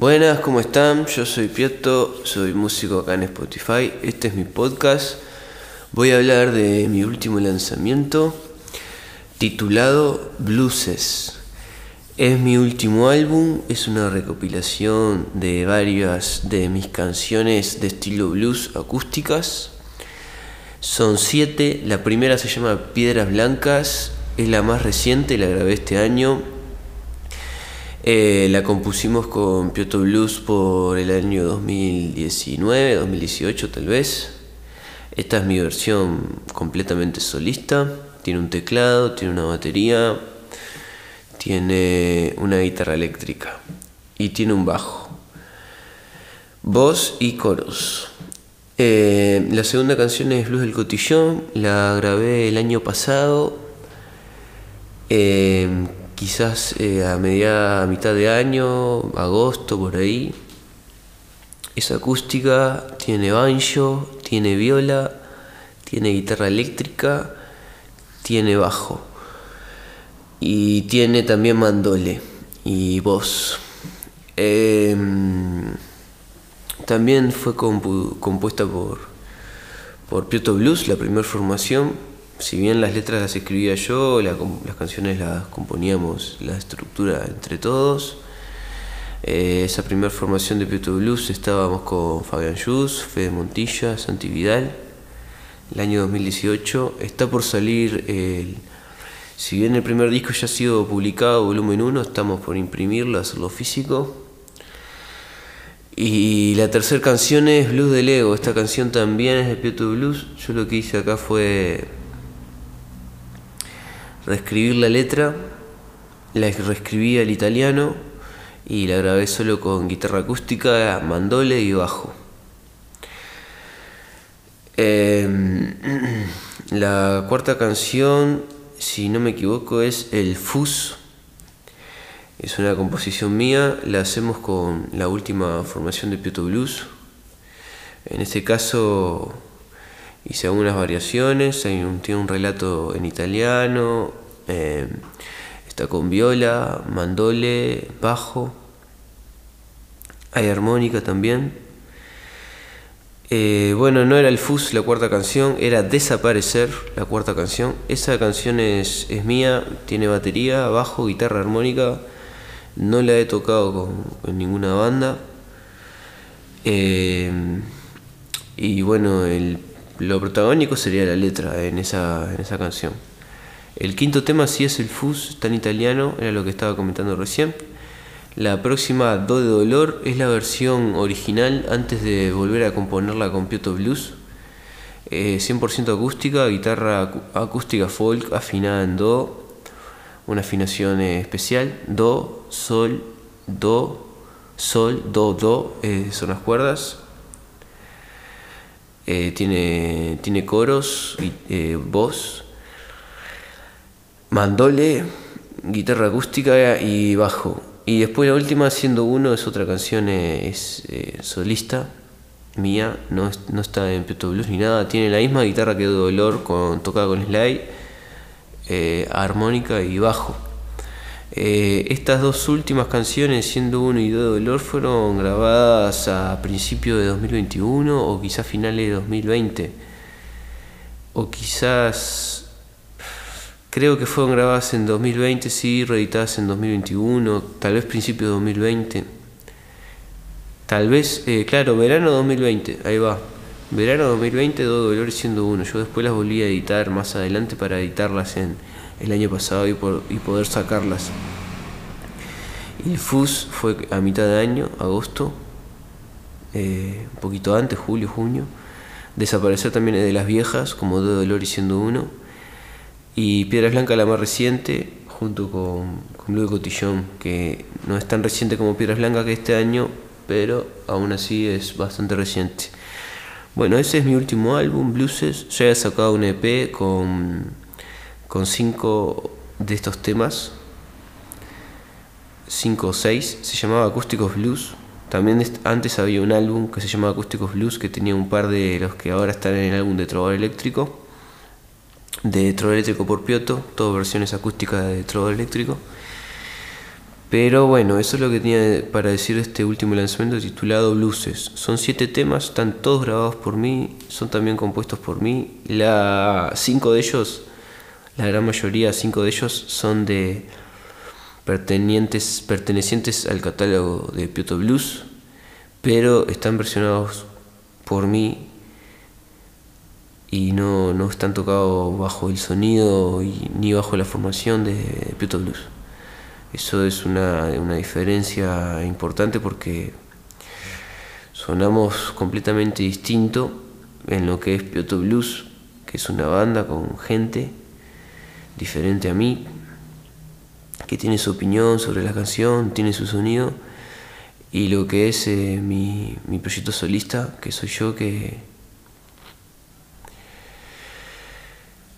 Buenas, ¿cómo están? Yo soy Pieto, soy músico acá en Spotify. Este es mi podcast. Voy a hablar de mi último lanzamiento titulado Blueses. Es mi último álbum, es una recopilación de varias de mis canciones de estilo blues acústicas. Son siete, la primera se llama Piedras Blancas, es la más reciente, la grabé este año eh, la compusimos con Piotr Blues por el año 2019, 2018 tal vez. Esta es mi versión completamente solista. Tiene un teclado, tiene una batería, tiene una guitarra eléctrica y tiene un bajo. Voz y coros. Eh, la segunda canción es Blues del Cotillón, la grabé el año pasado. Eh, quizás eh, a media mitad de año, agosto, por ahí. Es acústica, tiene banjo, tiene viola, tiene guitarra eléctrica, tiene bajo. Y tiene también mandole y voz. Em, también fue compuesta por, por Piotr Blues, la primera formación si bien las letras las escribía yo, las canciones las componíamos, la estructura entre todos. Eh, esa primera formación de Pietro Blues estábamos con Fabián Jus, Fede Montilla, Santi Vidal. El año 2018 está por salir el. Si bien el primer disco ya ha sido publicado, volumen 1, estamos por imprimirlo, hacerlo físico. Y la tercera canción es Blues del Ego. Esta canción también es de Pietro Blues. Yo lo que hice acá fue reescribir la letra, la reescribí al italiano y la grabé solo con guitarra acústica, mandole y bajo. Em, la cuarta canción, si no me equivoco, es El Fus. Es una composición mía, la hacemos con la última formación de Piotr Blues. En este caso hice algunas variaciones, hay un, tiene un relato en italiano, eh, está con viola, mandole, bajo, hay armónica también. Eh, bueno, no era el Fus la cuarta canción, era Desaparecer la cuarta canción. Esa canción es, es mía, tiene batería, bajo, guitarra armónica. No la he tocado con, ninguna banda. Eh, y bueno, el lo protagónico sería la letra en esa, en esa canción. El quinto tema sí es el Fus, en italiano, era lo que estaba comentando recién. La próxima Do de Dolor es la versión original antes de volver a componerla con Piotr Blues. 100% eh, acústica, guitarra acústica folk afinada en Do, una afinación especial, Do, Sol, Do, Sol, Do, Do, eh, son las cuerdas, eh, tiene, tiene coros, eh, voz, mandole, guitarra acústica y bajo. Y después la última, siendo uno, es otra canción, eh, es solista mía, no, no está en Pietro Blues ni nada, tiene la misma guitarra que Dolor, con, tocada con slide, armónica y bajo. Eh, estas dos últimas canciones, siendo uno y dos dolor, fueron grabadas a principios de 2021 o quizás finales de 2020. O quizás, creo que fueron grabadas en 2020, sí, reeditadas en 2021, tal vez principios de 2020. Tal vez, eh, claro, verano 2020, ahí va. Verano 2020, dos dolores siendo uno. Yo después las volví a editar más adelante para editarlas en el año pasado y, poder sacarlas. El FUS fue a mitad de año, agosto, eh, un poquito antes, julio, junio. Desaparecer también de las viejas, como De Dolor y siendo uno. Y Piedras Blancas, la más reciente, junto con, con de Cotillón, que no es tan reciente como Piedras Blancas que este año, pero aún así es bastante reciente. Bueno, ese es mi último álbum, Blueses. Ya he sacado un EP con con cinco de estos temas, cinco o seis, se llamaba Acústicos Blues. También antes había un álbum que se llamaba Acústicos Blues que tenía un par de los que ahora están en el álbum de Trovador Eléctrico, de Trovador Eléctrico por Pioto, todas versiones acústicas de Trovador Eléctrico. Pero bueno, eso es lo que tenía para decir de este último lanzamiento titulado Blueses. Son siete temas, están todos grabados por mí, son también compuestos por mí. La, cinco de ellos, la gran mayoría, cinco de ellos son de pertenecientes, pertenecientes al catálogo de Pioto Blues, pero están versionados por mí y no, no están tocados bajo el sonido ni bajo la formación de Pioto Blues. Eso es una, una diferencia importante porque sonamos completamente distinto en lo que es Pioto Blues, que es una banda con gente diferente a mí, que tiene su opinión sobre la canción, tiene su sonido, y lo que es eh, mi, mi proyecto solista, que soy yo que,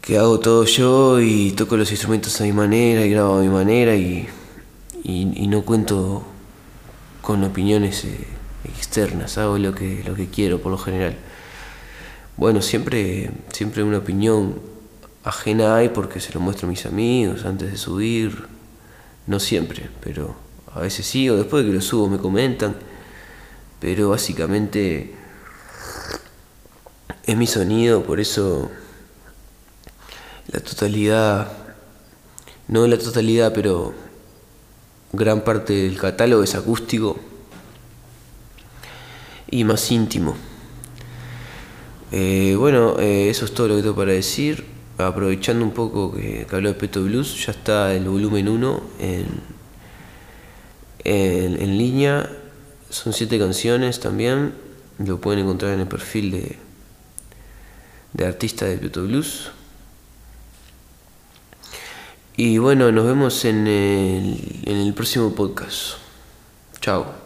que hago todo yo y toco los instrumentos a mi manera y grabo a mi manera y y, no cuento con opiniones eh, externas, hago lo que, lo que quiero por lo general. Bueno, siempre, siempre una opinión ajena hay porque se lo muestro a mis amigos antes de subir, no siempre, pero a veces sí, o después de que lo subo me comentan, pero básicamente es mi sonido, por eso la totalidad, no la totalidad, pero gran parte del catálogo es acústico y más íntimo. Eh, bueno, eh, eso es todo lo que tengo para decir. Aprovechando un poco que, habló de Peto Blues, ya está el volumen 1 en, en, línea. Son siete canciones también. Lo pueden encontrar en el perfil de, de artista de Peto Blues. Y bueno, nos vemos en el, en el próximo podcast. Chao.